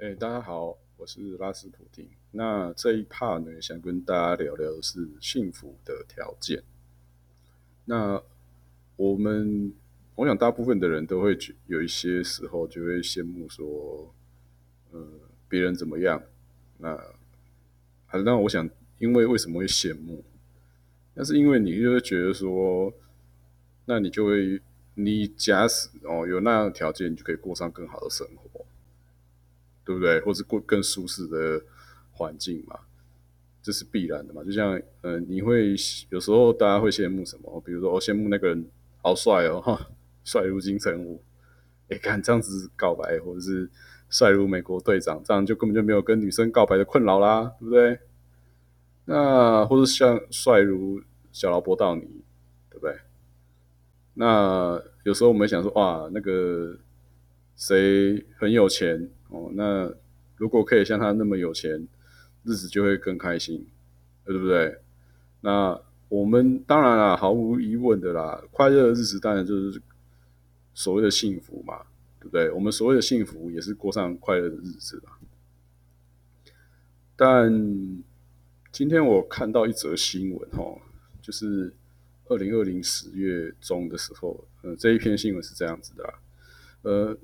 哎，大家好，我是拉斯普丁。那这一 part 呢，想跟大家聊聊的是幸福的条件。那我们，我想大部分的人都会觉有一些时候就会羡慕说，呃，别人怎么样？那，那我想，因为为什么会羡慕？那是因为你就会觉得说，那你就会，你假使哦有那样的条件，你就可以过上更好的生活。对不对？或是过更舒适的环境嘛，这是必然的嘛。就像呃，你会有时候大家会羡慕什么？比如说，我羡慕那个人好帅哦，哈，帅如金城武。哎，看这样子告白，或者是帅如美国队长，这样就根本就没有跟女生告白的困扰啦，对不对？那或者像帅如小劳勃道尼，对不对？那有时候我们想说，哇，那个谁很有钱。哦，那如果可以像他那么有钱，日子就会更开心，对不对？那我们当然啦，毫无疑问的啦，快乐的日子当然就是所谓的幸福嘛，对不对？我们所谓的幸福也是过上快乐的日子啦。但今天我看到一则新闻，哈，就是二零二零十月中的时候，呃，这一篇新闻是这样子的，呃。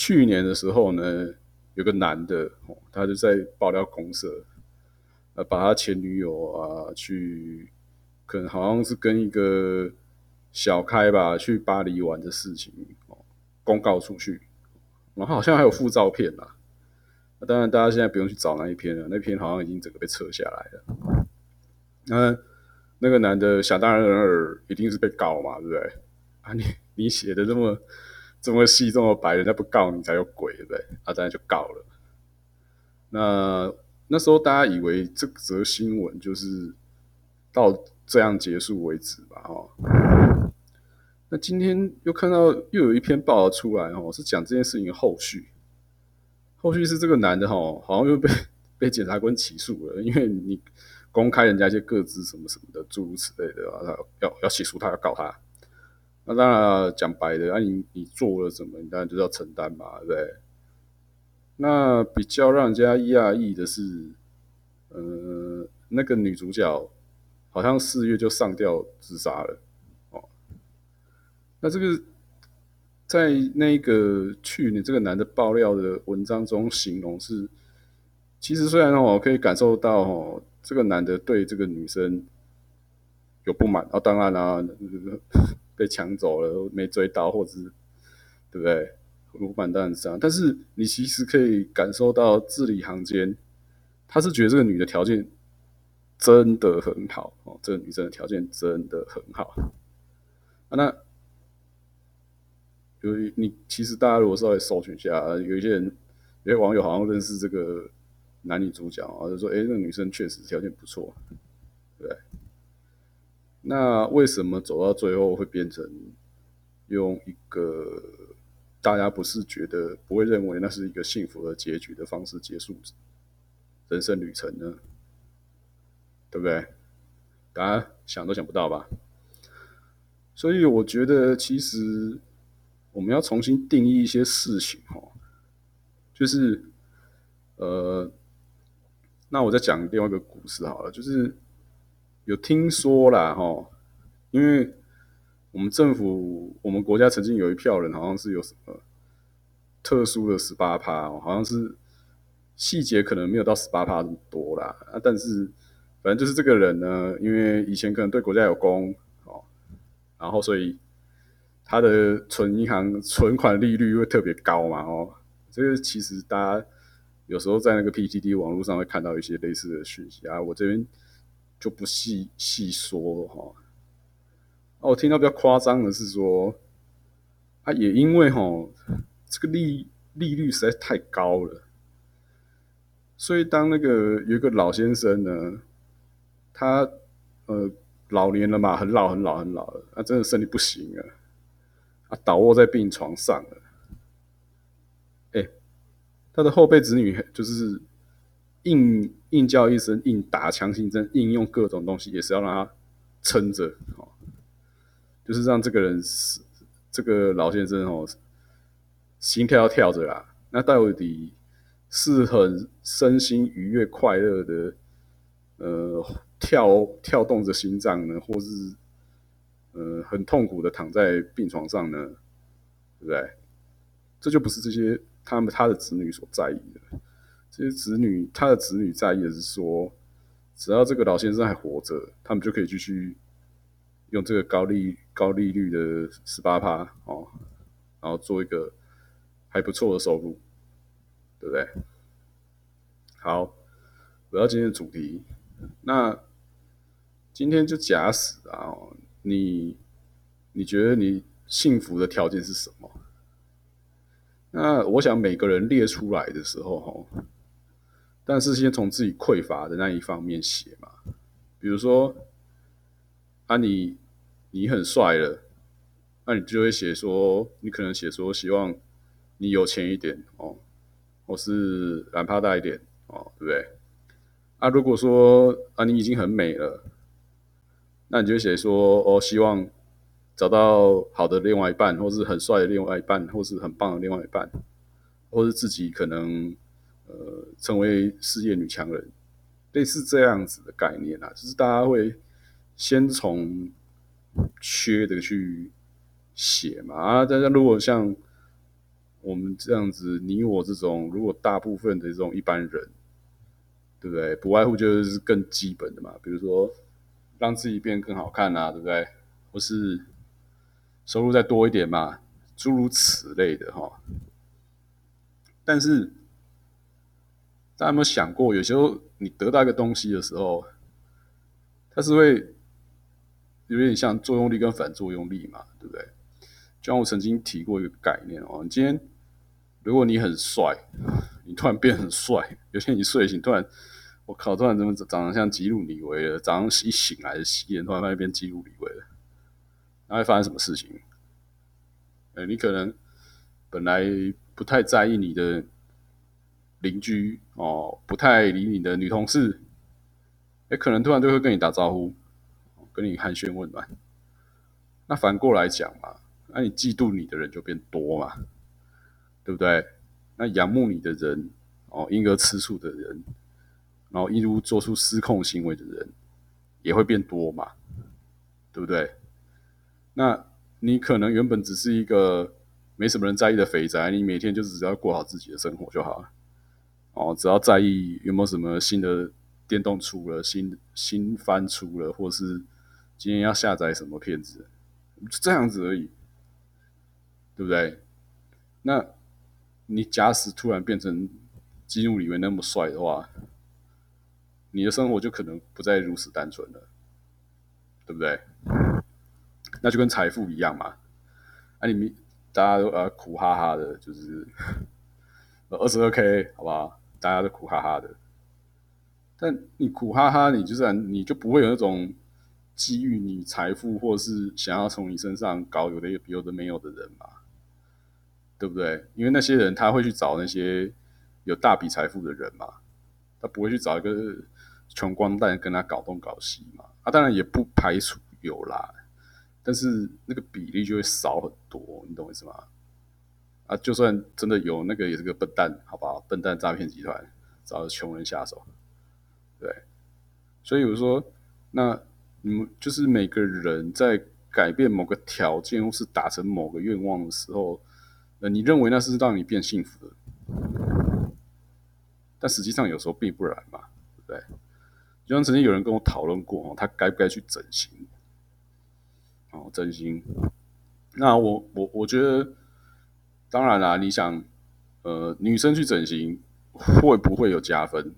去年的时候呢，有个男的，他就在爆料公社，呃，把他前女友啊，去可能好像是跟一个小开吧，去巴黎玩的事情哦，公告出去，然后好像还有附照片啦。当然，大家现在不用去找那一篇了，那篇好像已经整个被撤下来了。那那个男的想当然尔，一定是被告嘛，对不对？啊，你 你写的这么。这么细这么白，人家不告你才有鬼，对不对？啊，当然就告了。那那时候大家以为这则新闻就是到这样结束为止吧？哦，那今天又看到又有一篇报道出来，哦，是讲这件事情的后续。后续是这个男的，哈，好像又被 被检察官起诉了，因为你公开人家一些个资什么什么的，诸如此类的，他要要起诉他，要告他。那当然讲白的，那你你做了什么，你当然就要承担嘛，对不对？那比较让人家讶异的是，呃，那个女主角好像四月就上吊自杀了，哦。那这个在那个去年这个男的爆料的文章中形容是，其实虽然哦可以感受到哦，这个男的对这个女生有不满，啊，当然啦。被抢走了，没追到，或者是对不对？鲁班当然是这样，但是你其实可以感受到字里行间，他是觉得这个女的条件真的很好哦，这个女生的条件真的很好。啊，那有你其实大家如果稍微搜寻一下，有一些人有些网友好像认识这个男女主角啊，就说：“哎，那个女生确实条件不错，”那为什么走到最后会变成用一个大家不是觉得不会认为那是一个幸福的结局的方式结束人生旅程呢？对不对？大家想都想不到吧？所以我觉得其实我们要重新定义一些事情哦，就是呃，那我再讲另外一个故事好了，就是。有听说啦，哈，因为我们政府，我们国家曾经有一票人，好像是有什么特殊的十八趴，好像是细节可能没有到十八趴这么多啦，啊，但是反正就是这个人呢，因为以前可能对国家有功哦，然后所以他的存银行存款利率会特别高嘛，哦，这个其实大家有时候在那个 PTT 网络上会看到一些类似的讯息啊，我这边。就不细细说了哈，哦，我听到比较夸张的是说，啊，也因为哈这个利利率实在太高了，所以当那个有一个老先生呢，他呃老年了嘛，很老很老很老了，他真的身体不行了，啊倒卧在病床上了，哎，他的后辈子女就是。硬硬叫一声，硬打强心针，硬用各种东西，也是要让他撑着哦，就是让这个人是，这个老先生哦，心跳要跳着啦。那到底是很身心愉悦、快乐的，呃，跳跳动着心脏呢，或是呃很痛苦的躺在病床上呢，对不对？这就不是这些他们他的子女所在意的。这些子女，他的子女在意的是说，只要这个老先生还活着，他们就可以继续用这个高利高利率的十八趴哦，然后做一个还不错的收入。对不对？好，回到今天的主题。那今天就假死啊！你你觉得你幸福的条件是什么？那我想每个人列出来的时候，哈，但是先从自己匮乏的那一方面写嘛。比如说，啊，你你很帅了，那你就会写说，你可能写说希望你有钱一点哦。或是懒趴大一点哦，对不对？啊，如果说啊你已经很美了，那你就写说哦，希望找到好的另外一半，或是很帅的另外一半，或是很棒的另外一半，或是自己可能呃成为事业女强人，类似这样子的概念啊，就是大家会先从缺的去写嘛啊，大家如果像。我们这样子，你我这种，如果大部分的这种一般人，对不对？不外乎就是更基本的嘛，比如说让自己变更好看啊，对不对？或是收入再多一点嘛，诸如此类的哈。但是大家有没有想过，有时候你得到一个东西的时候，它是会有点像作用力跟反作用力嘛，对不对？就像我曾经提过一个概念哦，你今天如果你很帅，你突然变很帅，有天你睡醒突然，我靠，突然怎么长得像吉鲁里维了？早上一醒来洗脸，突然发现变吉鲁里维了，那会发生什么事情？呃，你可能本来不太在意你的邻居哦，不太理你的女同事，哎，可能突然就会跟你打招呼，跟你寒暄问暖。那反过来讲嘛。那你嫉妒你的人就变多嘛，对不对？那仰慕你的人，哦，因而吃醋的人，然后一如做出失控行为的人，也会变多嘛，对不对？那你可能原本只是一个没什么人在意的肥宅，你每天就只要过好自己的生活就好了。哦，只要在意有没有什么新的电动出了，新新番出了，或是今天要下载什么片子，就这样子而已。对不对？那你假使突然变成基努里面那么帅的话，你的生活就可能不再如此单纯了，对不对？那就跟财富一样嘛。啊，你们大家都呃苦哈哈的，就是二十二 k，好不好？大家都苦哈哈的。但你苦哈哈，你就是你就不会有那种机遇你财富，或是想要从你身上搞有的有的没有的人嘛。对不对？因为那些人他会去找那些有大笔财富的人嘛，他不会去找一个穷光蛋跟他搞东搞西嘛。啊，当然也不排除有啦，但是那个比例就会少很多，你懂我意思吗？啊，就算真的有那个也是个笨蛋，好不好？笨蛋诈骗集团找穷人下手，对。所以我说，那你们就是每个人在改变某个条件或是达成某个愿望的时候。呃，你认为那是让你变幸福的，但实际上有时候并不然嘛，对不对？就像曾经有人跟我讨论过，哦，他该不该去整形？哦，整形。那我我我觉得，当然啦，你想，呃，女生去整形会不会有加分？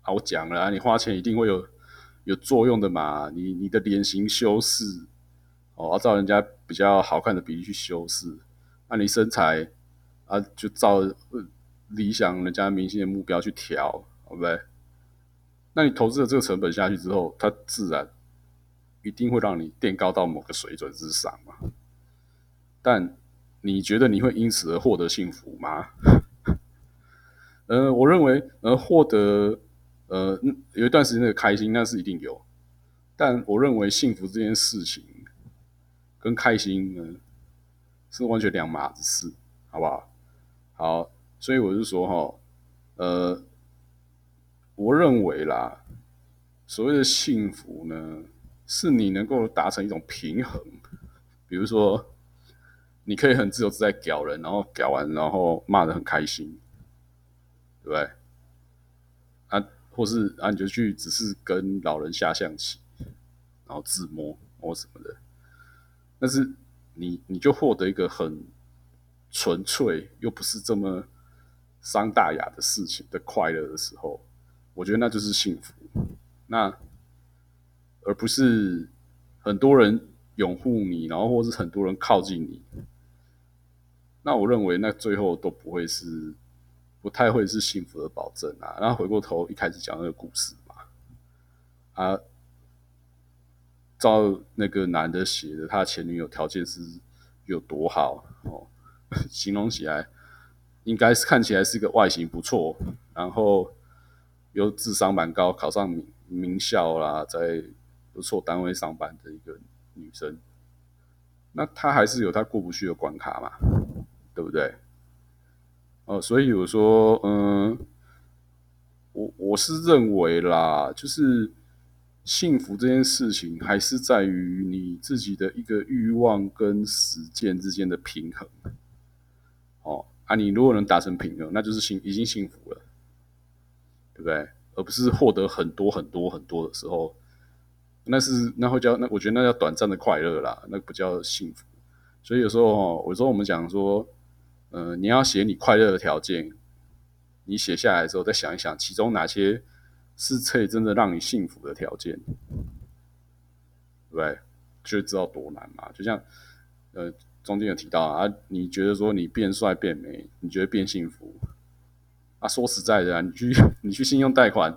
啊，我讲了，你花钱一定会有有作用的嘛。你你的脸型修饰，哦，要照人家比较好看的比例去修饰。那你身材啊，就照理想人家明星的目标去调，对不对？那你投资的这个成本下去之后，它自然一定会让你垫高到某个水准之上嘛。但你觉得你会因此而获得幸福吗？呃，我认为，呃，获得呃有一段时间的开心，那是一定有。但我认为幸福这件事情跟开心呢？是完全两码子事，好不好？好，所以我就说哈，呃，我认为啦，所谓的幸福呢，是你能够达成一种平衡，比如说，你可以很自由自在屌人，然后屌完，然后骂的很开心，对不对？啊，或是啊，你就去只是跟老人下象棋，然后自摸或什么的，但是你你就获得一个很纯粹又不是这么伤大雅的事情的快乐的时候，我觉得那就是幸福。那而不是很多人拥护你，然后或是很多人靠近你，那我认为那最后都不会是。不太会是幸福的保证啊！然后回过头一开始讲那个故事嘛，啊，照那个男的写的，他前女友条件是有多好哦，形容起来应该是看起来是一个外形不错，然后又智商蛮高，考上名名校啦，在不错单位上班的一个女生，那她还是有她过不去的关卡嘛，对不对？哦，所以我说，嗯，我我是认为啦，就是幸福这件事情，还是在于你自己的一个欲望跟实践之间的平衡。哦，啊，你如果能达成平衡，那就是幸已经幸福了，对不对？而不是获得很多很多很多的时候，那是那会叫那我觉得那叫短暂的快乐啦，那不叫幸福。所以有时候哦，有时候我们讲说。呃，你要写你快乐的条件，你写下来之后再想一想，其中哪些是可以真的让你幸福的条件，对不对？就知道多难嘛。就像呃，中间有提到啊，你觉得说你变帅变美，你觉得变幸福啊？说实在的啊，你去 你去信用贷款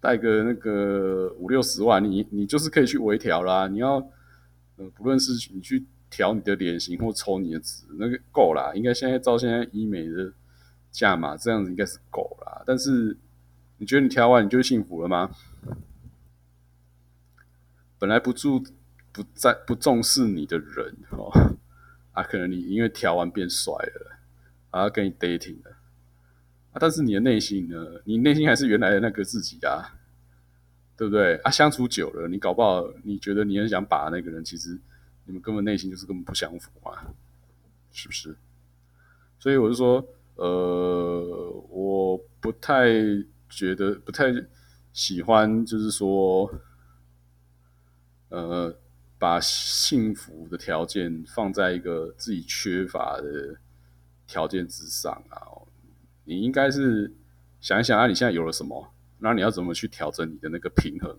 贷个那个五六十万，你你就是可以去微调啦。你要呃，不论是你去。调你的脸型或抽你的脂，那个够啦。应该现在照现在医美的价码，这样子应该是够啦。但是你觉得你调完你就幸福了吗？本来不注不在不重视你的人哦，啊，可能你因为调完变帅了，啊，跟你 dating 了啊，但是你的内心呢？你内心还是原来的那个自己啊，对不对？啊，相处久了，你搞不好你觉得你很想把那个人，其实。你们根本内心就是根本不相符嘛，是不是？所以我就说，呃，我不太觉得，不太喜欢，就是说，呃，把幸福的条件放在一个自己缺乏的条件之上啊。你应该是想一想啊，你现在有了什么，那你要怎么去调整你的那个平衡？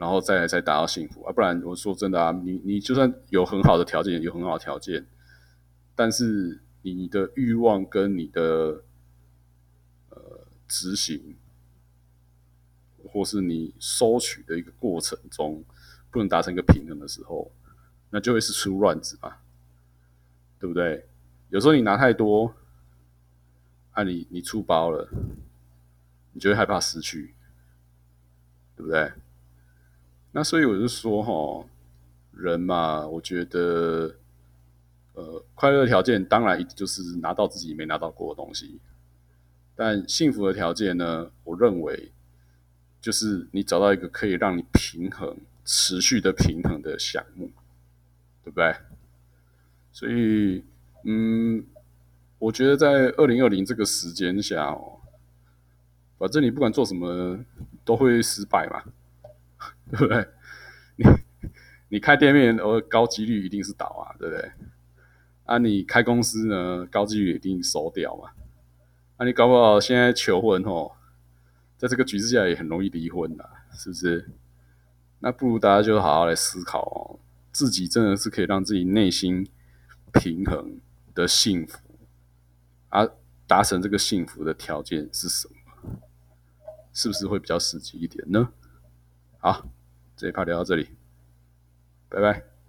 然后再来再达到幸福啊！不然我说真的啊，你你就算有很好的条件，有很好的条件，但是你的欲望跟你的呃执行，或是你收取的一个过程中，不能达成一个平衡的时候，那就会是出乱子嘛，对不对？有时候你拿太多，啊，你你出包了，你就会害怕失去，对不对？那所以我就说哈，人嘛，我觉得，呃，快乐的条件当然就是拿到自己没拿到过的东西，但幸福的条件呢，我认为就是你找到一个可以让你平衡、持续的平衡的项目，对不对？所以，嗯，我觉得在二零二零这个时间下哦，反正你不管做什么都会失败嘛。对不对？你你开店面，呃，高几率一定是倒啊，对不对？啊，你开公司呢，高几率一定收掉嘛。啊，你搞不好现在求婚哦，在这个局势下也很容易离婚的，是不是？那不如大家就好好来思考哦，自己真的是可以让自己内心平衡的幸福，啊，达成这个幸福的条件是什么？是不是会比较实际一点呢？好。这一趴聊到这里，拜拜。